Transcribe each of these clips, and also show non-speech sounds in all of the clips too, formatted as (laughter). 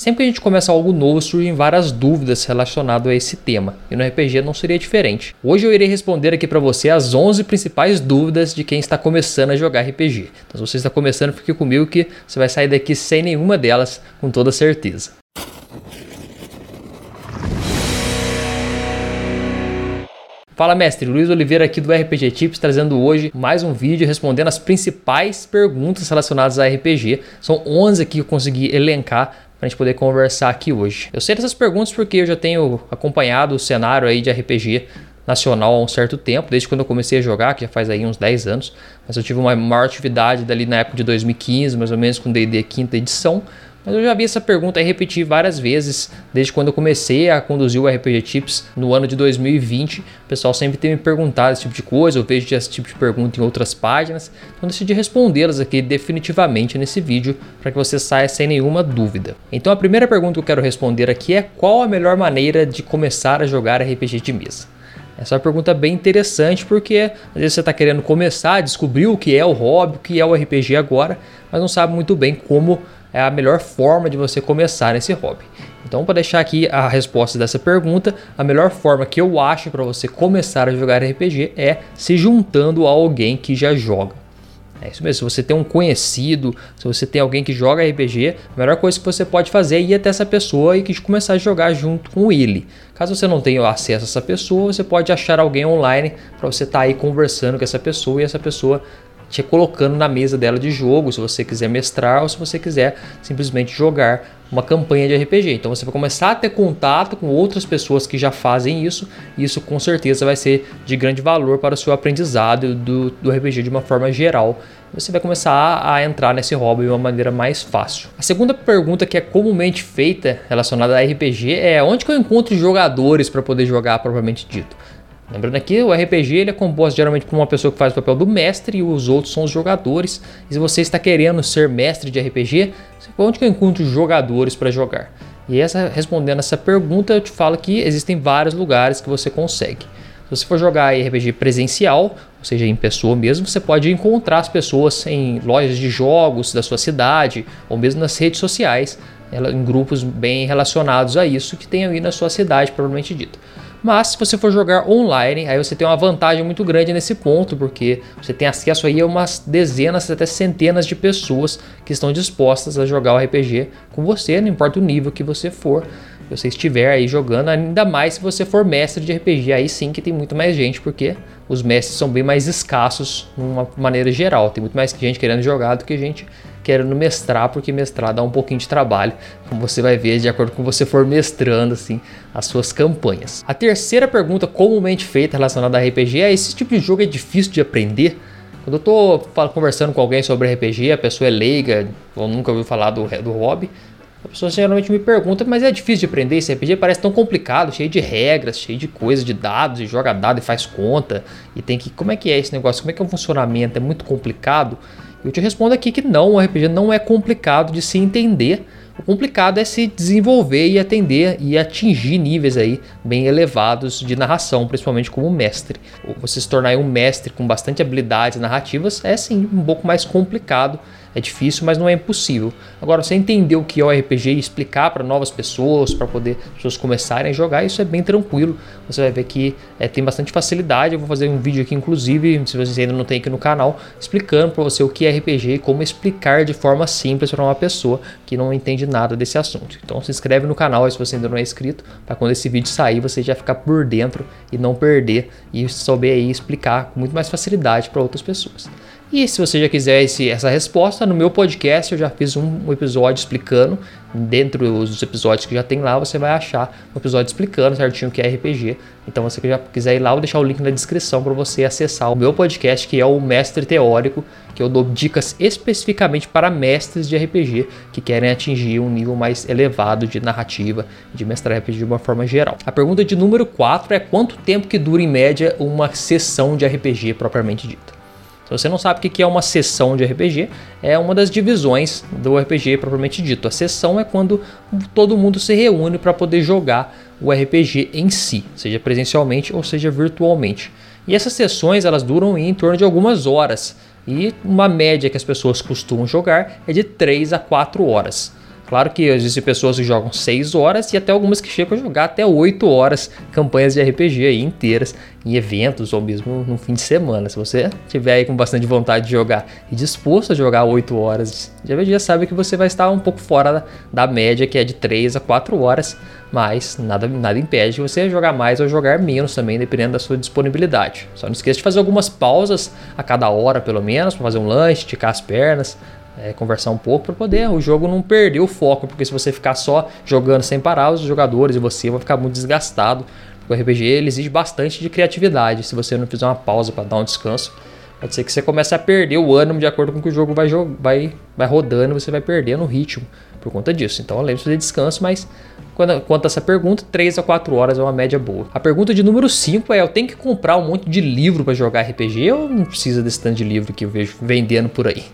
Sempre que a gente começa algo novo, surgem várias dúvidas relacionadas a esse tema, e no RPG não seria diferente. Hoje eu irei responder aqui para você as 11 principais dúvidas de quem está começando a jogar RPG. Então, se você está começando, fique comigo que você vai sair daqui sem nenhuma delas, com toda certeza. Fala mestre, Luiz Oliveira aqui do RPG Tips trazendo hoje mais um vídeo respondendo as principais perguntas relacionadas a RPG. São 11 aqui que eu consegui elencar para a gente poder conversar aqui hoje. Eu sei dessas perguntas porque eu já tenho acompanhado o cenário aí de RPG nacional há um certo tempo, desde quando eu comecei a jogar, que já faz aí uns 10 anos, mas eu tive uma maior atividade dali na época de 2015, mais ou menos com D&D quinta edição, mas eu já vi essa pergunta e repeti várias vezes desde quando eu comecei a conduzir o RPG Tips no ano de 2020. O pessoal sempre tem me perguntado esse tipo de coisa, eu vejo esse tipo de pergunta em outras páginas, então decidi respondê-las aqui definitivamente nesse vídeo para que você saia sem nenhuma dúvida. Então a primeira pergunta que eu quero responder aqui é qual a melhor maneira de começar a jogar RPG de mesa? Essa é uma pergunta bem interessante porque às vezes você está querendo começar, descobrir o que é o hobby, o que é o RPG agora, mas não sabe muito bem como é a melhor forma de você começar esse hobby. Então, para deixar aqui a resposta dessa pergunta, a melhor forma que eu acho para você começar a jogar RPG é se juntando a alguém que já joga. É isso mesmo, se você tem um conhecido, se você tem alguém que joga RPG, a melhor coisa que você pode fazer é ir até essa pessoa e começar a jogar junto com ele. Caso você não tenha acesso a essa pessoa, você pode achar alguém online para você estar tá aí conversando com essa pessoa e essa pessoa te colocando na mesa dela de jogo, se você quiser mestrar ou se você quiser simplesmente jogar uma campanha de RPG. Então você vai começar a ter contato com outras pessoas que já fazem isso, e isso com certeza vai ser de grande valor para o seu aprendizado do, do RPG de uma forma geral. Você vai começar a entrar nesse hobby de uma maneira mais fácil. A segunda pergunta que é comumente feita relacionada a RPG é onde que eu encontro jogadores para poder jogar propriamente dito. Lembrando aqui, o RPG ele é composto geralmente por uma pessoa que faz o papel do mestre e os outros são os jogadores. E se você está querendo ser mestre de RPG, onde que eu encontro jogadores para jogar? E essa, respondendo essa pergunta, eu te falo que existem vários lugares que você consegue. Se você for jogar RPG presencial, ou seja, em pessoa mesmo, você pode encontrar as pessoas em lojas de jogos da sua cidade ou mesmo nas redes sociais, em grupos bem relacionados a isso que tem aí na sua cidade, provavelmente dito. Mas se você for jogar online, aí você tem uma vantagem muito grande nesse ponto, porque você tem acesso aí a umas dezenas, até centenas de pessoas que estão dispostas a jogar o RPG com você, não importa o nível que você for você estiver aí jogando, ainda mais se você for mestre de RPG, aí sim que tem muito mais gente, porque os mestres são bem mais escassos de uma maneira geral. Tem muito mais gente querendo jogar do que gente querendo mestrar, porque mestrar dá um pouquinho de trabalho, como você vai ver de acordo com você for mestrando assim as suas campanhas. A terceira pergunta comumente feita relacionada a RPG é: esse tipo de jogo é difícil de aprender? Quando eu tô conversando com alguém sobre RPG, a pessoa é leiga ou nunca ouviu falar do, do hobby, a pessoa geralmente me pergunta, mas é difícil de aprender esse RPG? Parece tão complicado, cheio de regras, cheio de coisas, de dados, e joga dado e faz conta. E tem que. Como é que é esse negócio? Como é que é o funcionamento? É muito complicado? Eu te respondo aqui que não, o RPG não é complicado de se entender. O complicado é se desenvolver e atender e atingir níveis aí bem elevados de narração, principalmente como mestre. Você se tornar um mestre com bastante habilidades narrativas é sim um pouco mais complicado é difícil, mas não é impossível. Agora, você entender o que é o RPG e explicar para novas pessoas, para poder as pessoas começarem a jogar, isso é bem tranquilo. Você vai ver que é, tem bastante facilidade. Eu vou fazer um vídeo aqui, inclusive, se você ainda não tem aqui no canal, explicando para você o que é RPG e como explicar de forma simples para uma pessoa que não entende nada desse assunto. Então, se inscreve no canal se você ainda não é inscrito, para quando esse vídeo sair você já ficar por dentro e não perder e souber aí explicar com muito mais facilidade para outras pessoas. E se você já quiser esse, essa resposta, no meu podcast eu já fiz um episódio explicando. Dentro dos episódios que já tem lá, você vai achar um episódio explicando certinho o que é RPG. Então, se você já quiser ir lá, eu vou deixar o link na descrição para você acessar o meu podcast, que é o Mestre Teórico, que eu dou dicas especificamente para mestres de RPG que querem atingir um nível mais elevado de narrativa, de mestrar RPG de uma forma geral. A pergunta de número 4 é quanto tempo que dura em média uma sessão de RPG propriamente dita. Se você não sabe o que é uma sessão de RPG, é uma das divisões do RPG propriamente dito. A sessão é quando todo mundo se reúne para poder jogar o RPG em si, seja presencialmente ou seja virtualmente. E essas sessões elas duram em torno de algumas horas. E uma média que as pessoas costumam jogar é de 3 a 4 horas. Claro que existem pessoas que jogam 6 horas e até algumas que chegam a jogar até 8 horas campanhas de RPG aí inteiras em eventos ou mesmo no fim de semana. Se você tiver aí com bastante vontade de jogar e disposto a jogar 8 horas, já, já sabe que você vai estar um pouco fora da, da média que é de 3 a 4 horas, mas nada, nada impede de você jogar mais ou jogar menos também, dependendo da sua disponibilidade. Só não esqueça de fazer algumas pausas a cada hora, pelo menos, para fazer um lanche, esticar as pernas, é, conversar um pouco para poder o jogo não perder o foco, porque se você ficar só jogando sem parar, os jogadores e você vão ficar muito desgastado. O RPG ele exige bastante de criatividade. Se você não fizer uma pausa para dar um descanso, pode ser que você comece a perder o ânimo de acordo com que o jogo vai, vai, vai rodando, você vai perdendo o ritmo por conta disso. Então, lembre-se de descanso, mas quando, quanto a essa pergunta, 3 a 4 horas é uma média boa. A pergunta de número 5 é: eu tenho que comprar um monte de livro para jogar RPG ou não precisa desse tanto de livro que eu vejo vendendo por aí?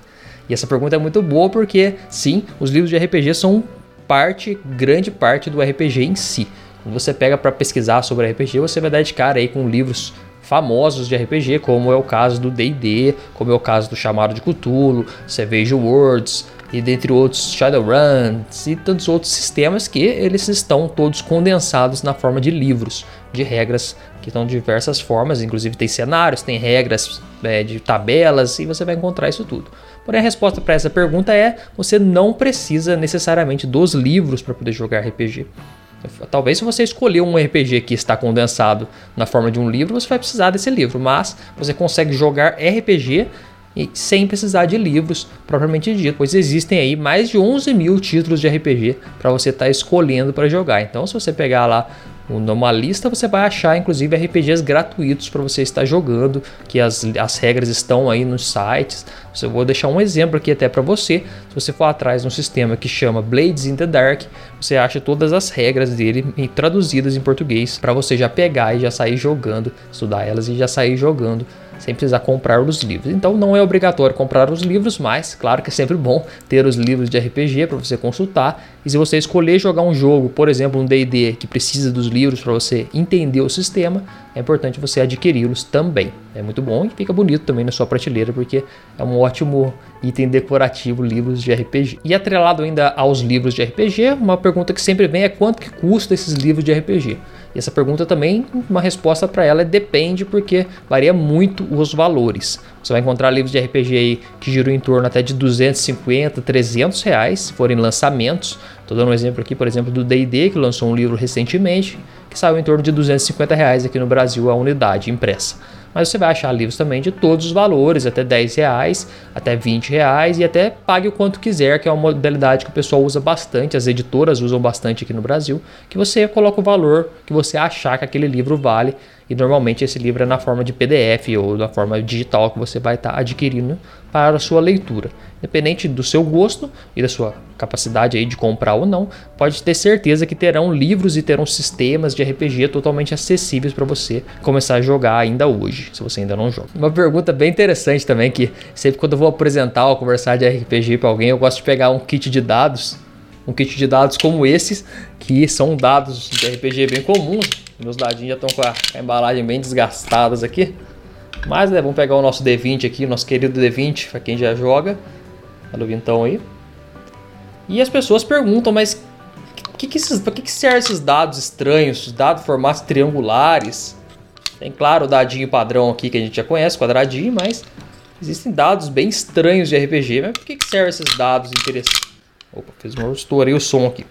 E essa pergunta é muito boa porque, sim, os livros de RPG são parte, grande parte do RPG em si. Quando você pega para pesquisar sobre RPG, você vai dar de cara aí com livros famosos de RPG, como é o caso do D&D, como é o caso do Chamado de Cthulhu, Savage Worlds, e dentre outros Shadowruns e tantos outros sistemas que eles estão todos condensados na forma de livros, de regras que estão de diversas formas, inclusive tem cenários, tem regras é, de tabelas e você vai encontrar isso tudo. Porém, a resposta para essa pergunta é: você não precisa necessariamente dos livros para poder jogar RPG. Talvez se você escolher um RPG que está condensado na forma de um livro, você vai precisar desse livro, mas você consegue jogar RPG sem precisar de livros propriamente dito, pois existem aí mais de 11 mil títulos de RPG para você estar tá escolhendo para jogar. Então, se você pegar lá numa lista você vai achar inclusive RPGs gratuitos para você estar jogando, que as, as regras estão aí nos sites. Eu vou deixar um exemplo aqui até para você. Se você for atrás de um sistema que chama Blades in the Dark, você acha todas as regras dele traduzidas em português para você já pegar e já sair jogando, estudar elas e já sair jogando sem precisar comprar os livros. Então não é obrigatório comprar os livros, mas claro que é sempre bom ter os livros de RPG para você consultar. E se você escolher jogar um jogo, por exemplo, um D&D que precisa dos livros para você entender o sistema, é importante você adquiri-los também. É muito bom e fica bonito também na sua prateleira porque é um ótimo item decorativo livros de RPG. E atrelado ainda aos livros de RPG, uma pergunta que sempre vem é quanto que custa esses livros de RPG? E essa pergunta também, uma resposta para ela é depende, porque varia muito os valores. Você vai encontrar livros de RPG aí que giram em torno até de 250, 300 reais, se forem lançamentos. Estou dando um exemplo aqui, por exemplo, do D&D, que lançou um livro recentemente, que saiu em torno de 250 reais aqui no Brasil a unidade impressa mas você vai achar livros também de todos os valores, até 10 reais, até 20 reais e até pague o quanto quiser, que é uma modalidade que o pessoal usa bastante, as editoras usam bastante aqui no Brasil, que você coloca o valor que você achar que aquele livro vale e normalmente esse livro é na forma de PDF ou na forma digital que você vai estar tá adquirindo para a sua leitura. Independente do seu gosto e da sua capacidade aí de comprar ou não, pode ter certeza que terão livros e terão sistemas de RPG totalmente acessíveis para você começar a jogar ainda hoje, se você ainda não joga. Uma pergunta bem interessante também que sempre quando eu vou apresentar ou conversar de RPG para alguém, eu gosto de pegar um kit de dados, um kit de dados como esses, que são dados de RPG bem comuns, meus dadinhos já estão com a, embalagem bem desgastadas aqui. Mas né, vamos pegar o nosso D20 aqui, nosso querido D20, para quem já joga. Olha o vintão aí. E as pessoas perguntam, mas que que esses, para que, que servem esses dados estranhos, dados formatos triangulares? Tem claro o dadinho padrão aqui que a gente já conhece, quadradinho, mas existem dados bem estranhos de RPG. Mas por que, que servem esses dados interessantes? Opa, fiz uma estourei o som aqui.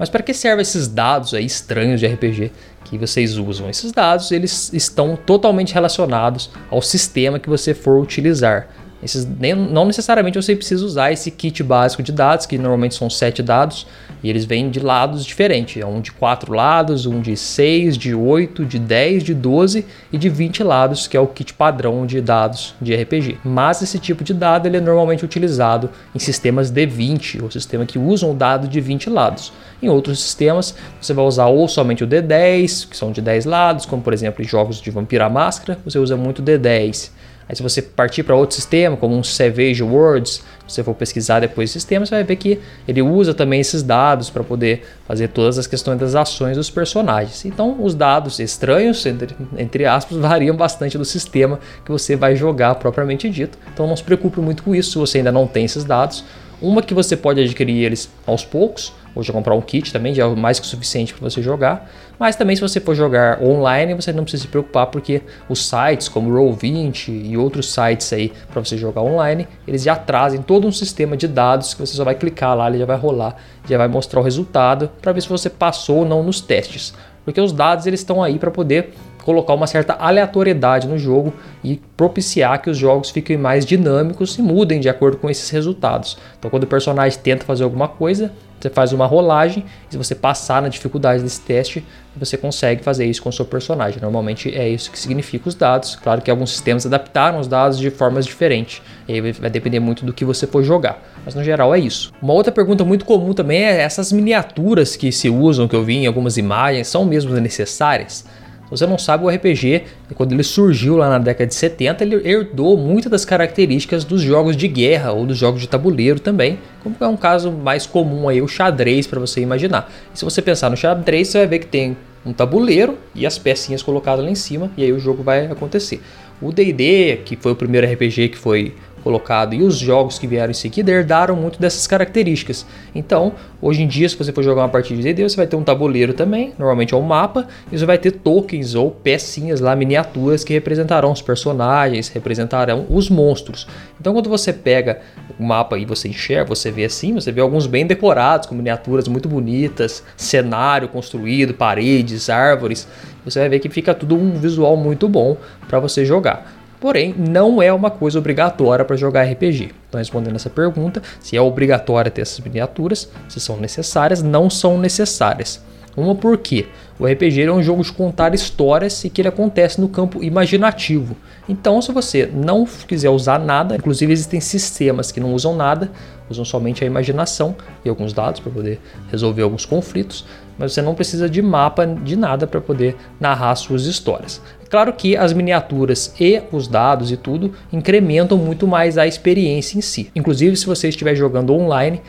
Mas para que servem esses dados aí estranhos de RPG que vocês usam? Esses dados eles estão totalmente relacionados ao sistema que você for utilizar. Esses, nem, não necessariamente você precisa usar esse kit básico de dados, que normalmente são sete dados, e eles vêm de lados diferentes. É um de quatro lados, um de seis, de oito, de 10, de 12 e de 20 lados, que é o kit padrão de dados de RPG. Mas esse tipo de dado ele é normalmente utilizado em sistemas D20, ou sistema que usam o dado de 20 lados. Em outros sistemas, você vai usar ou somente o D10, que são de 10 lados, como por exemplo em jogos de Vampira Máscara, você usa muito o D10. Aí se você partir para outro sistema, como um Savage Worlds, se você for pesquisar depois o sistema, você vai ver que ele usa também esses dados para poder fazer todas as questões das ações dos personagens. Então, os dados estranhos, entre, entre aspas, (laughs) variam bastante do sistema que você vai jogar propriamente dito. Então, não se preocupe muito com isso se você ainda não tem esses dados Uma que você pode adquirir eles aos poucos, ou já comprar um kit também, já é mais que suficiente para você jogar. Mas também se você for jogar online, você não precisa se preocupar porque os sites como Roll20 e outros sites aí para você jogar online, eles já trazem todo um sistema de dados que você só vai clicar lá, ele já vai rolar, já vai mostrar o resultado para ver se você passou ou não nos testes. Porque os dados eles estão aí para poder colocar uma certa aleatoriedade no jogo e propiciar que os jogos fiquem mais dinâmicos e mudem de acordo com esses resultados. Então, quando o personagem tenta fazer alguma coisa, você faz uma rolagem e se você passar na dificuldade desse teste, você consegue fazer isso com o seu personagem. Normalmente é isso que significa os dados. Claro que alguns sistemas adaptaram os dados de formas diferentes. E aí vai depender muito do que você for jogar. Mas no geral é isso. Uma outra pergunta muito comum também é essas miniaturas que se usam, que eu vi em algumas imagens, são mesmo necessárias? Você não sabe, o RPG, quando ele surgiu lá na década de 70, ele herdou muitas das características dos jogos de guerra ou dos jogos de tabuleiro também, como é um caso mais comum aí, o xadrez, para você imaginar. E se você pensar no xadrez, você vai ver que tem um tabuleiro e as pecinhas colocadas lá em cima, e aí o jogo vai acontecer. O D&D, que foi o primeiro RPG que foi colocado e os jogos que vieram em seguida herdaram muito dessas características. Então, hoje em dia, se você for jogar uma partida de D&D, você vai ter um tabuleiro também, normalmente é um mapa, e você vai ter tokens ou pecinhas lá, miniaturas que representarão os personagens, representarão os monstros. Então, quando você pega o mapa e você enxerga, você vê assim, você vê alguns bem decorados, com miniaturas muito bonitas, cenário construído, paredes, árvores. Você vai ver que fica tudo um visual muito bom para você jogar. Porém, não é uma coisa obrigatória para jogar RPG. Então, respondendo essa pergunta, se é obrigatório ter essas miniaturas, se são necessárias, não são necessárias. Uma porque o RPG é um jogo de contar histórias e que ele acontece no campo imaginativo. Então, se você não quiser usar nada, inclusive existem sistemas que não usam nada, usam somente a imaginação e alguns dados para poder resolver alguns conflitos, mas você não precisa de mapa de nada para poder narrar suas histórias. Claro que as miniaturas e os dados e tudo incrementam muito mais a experiência em si. Inclusive, se você estiver jogando online,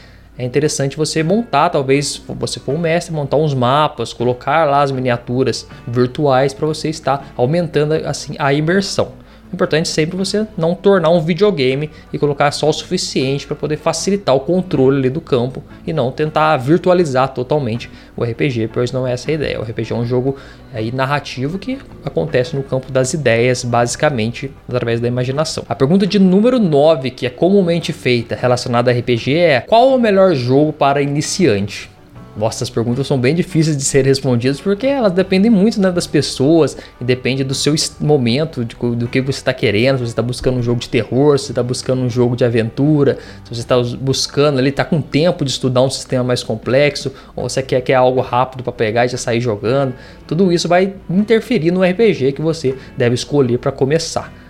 é interessante você montar, talvez você for um mestre, montar uns mapas, colocar lá as miniaturas virtuais para você estar aumentando assim a imersão. Importante sempre você não tornar um videogame e colocar só o suficiente para poder facilitar o controle ali do campo e não tentar virtualizar totalmente o RPG, pois não é essa a ideia. O RPG é um jogo aí narrativo que acontece no campo das ideias, basicamente através da imaginação. A pergunta de número 9, que é comumente feita relacionada a RPG, é: qual o melhor jogo para iniciante? Nossa, as perguntas são bem difíceis de ser respondidas porque elas dependem muito né, das pessoas e depende do seu momento, de, do que você está querendo. Se você está buscando um jogo de terror, se você está buscando um jogo de aventura, se você está buscando ali, está com tempo de estudar um sistema mais complexo, ou você quer, quer algo rápido para pegar e já sair jogando. Tudo isso vai interferir no RPG que você deve escolher para começar.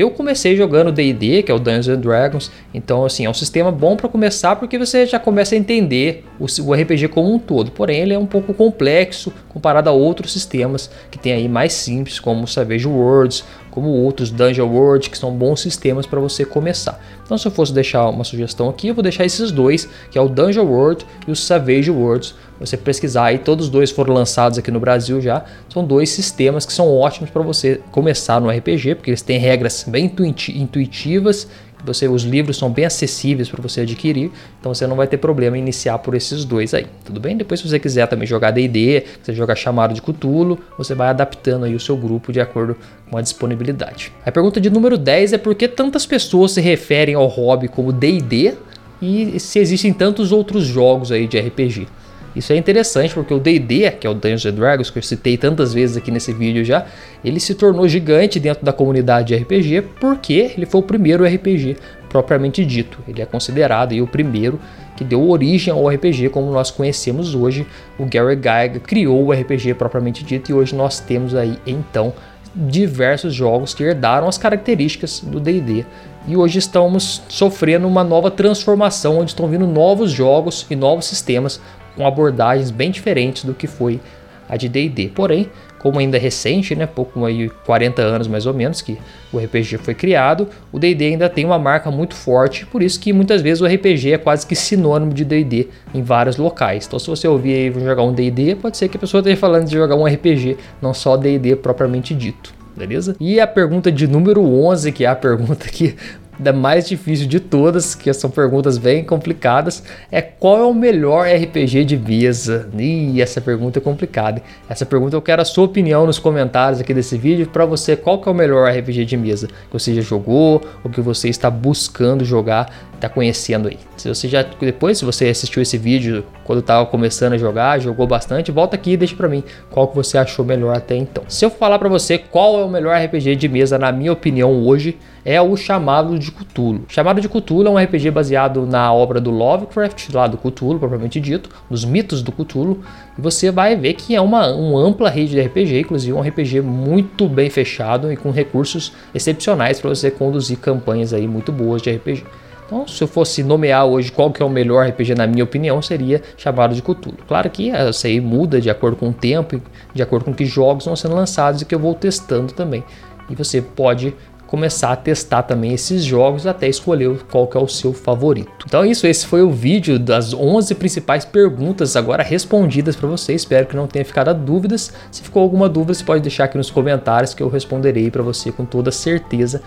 Eu comecei jogando D&D, que é o Dungeons and Dragons, então assim, é um sistema bom para começar porque você já começa a entender o, o, RPG como um todo. Porém, ele é um pouco complexo comparado a outros sistemas que tem aí mais simples, como Savage Worlds, como outros Dungeon World, que são bons sistemas para você começar. Então, se eu fosse deixar uma sugestão aqui, eu vou deixar esses dois, que é o Dungeon World e o Savage Worlds. Você pesquisar aí, todos os dois foram lançados aqui no Brasil já. São dois sistemas que são ótimos para você começar no RPG, porque eles têm regras bem intuitivas você, os livros são bem acessíveis para você adquirir, então você não vai ter problema em iniciar por esses dois aí, tudo bem? Depois, se você quiser também jogar D&D, quiser jogar Chamado de Cthulhu, você vai adaptando aí o seu grupo de acordo com a disponibilidade. A pergunta de número 10 é por que tantas pessoas se referem ao hobby como D&D e se existem tantos outros jogos aí de RPG? Isso é interessante porque o D&D, que é o Dungeons Dragons, que eu citei tantas vezes aqui nesse vídeo já, ele se tornou gigante dentro da comunidade de RPG porque ele foi o primeiro RPG propriamente dito. Ele é considerado aí, o primeiro que deu origem ao RPG como nós conhecemos hoje. O Gary Gygax criou o RPG propriamente dito e hoje nós temos aí então diversos jogos que herdaram as características do D&D e hoje estamos sofrendo uma nova transformação, onde estão vindo novos jogos e novos sistemas com abordagens bem diferentes do que foi a de D&D. Porém, como ainda é recente, né, pouco aí 40 anos mais ou menos que o RPG foi criado, o D&D ainda tem uma marca muito forte, por isso que muitas vezes o RPG é quase que sinônimo de D&D em vários locais. Então se você ouvir aí jogar um D&D, pode ser que a pessoa esteja falando de jogar um RPG, não só D&D propriamente dito. Beleza? E a pergunta de número 11, que é a pergunta que da mais difícil de todas, que são perguntas bem complicadas, é qual é o melhor RPG de mesa? E essa pergunta é complicada. Essa pergunta eu quero a sua opinião nos comentários aqui desse vídeo. Para você, qual que é o melhor RPG de mesa que você já jogou ou que você está buscando jogar, está conhecendo aí? Se você já depois, se você assistiu esse vídeo quando estava começando a jogar, jogou bastante, volta aqui e deixa para mim qual que você achou melhor até então. Se eu falar para você qual é o melhor RPG de mesa na minha opinião hoje, é o Chamado de Cthulhu. Chamado de Cthulhu é um RPG baseado na obra do Lovecraft, lá do Cthulhu, propriamente dito, nos mitos do Cthulhu, e você vai ver que é uma, uma ampla rede de RPG, inclusive um RPG muito bem fechado e com recursos excepcionais para você conduzir campanhas aí muito boas de RPG. Então, se eu fosse nomear hoje qual que é o melhor RPG, na minha opinião, seria chamado de Cthulhu. Claro que isso aí muda de acordo com o tempo, de acordo com que jogos vão sendo lançados e que eu vou testando também. E você pode começar a testar também esses jogos até escolher qual que é o seu favorito. Então é isso, esse foi o vídeo das 11 principais perguntas agora respondidas para você. Espero que não tenha ficado dúvidas. Se ficou alguma dúvida, você pode deixar aqui nos comentários que eu responderei para você com toda certeza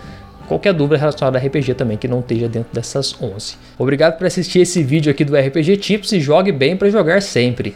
qualquer dúvida relacionada a RPG também que não esteja dentro dessas 11. Obrigado por assistir esse vídeo aqui do RPG Tips e jogue bem para jogar sempre.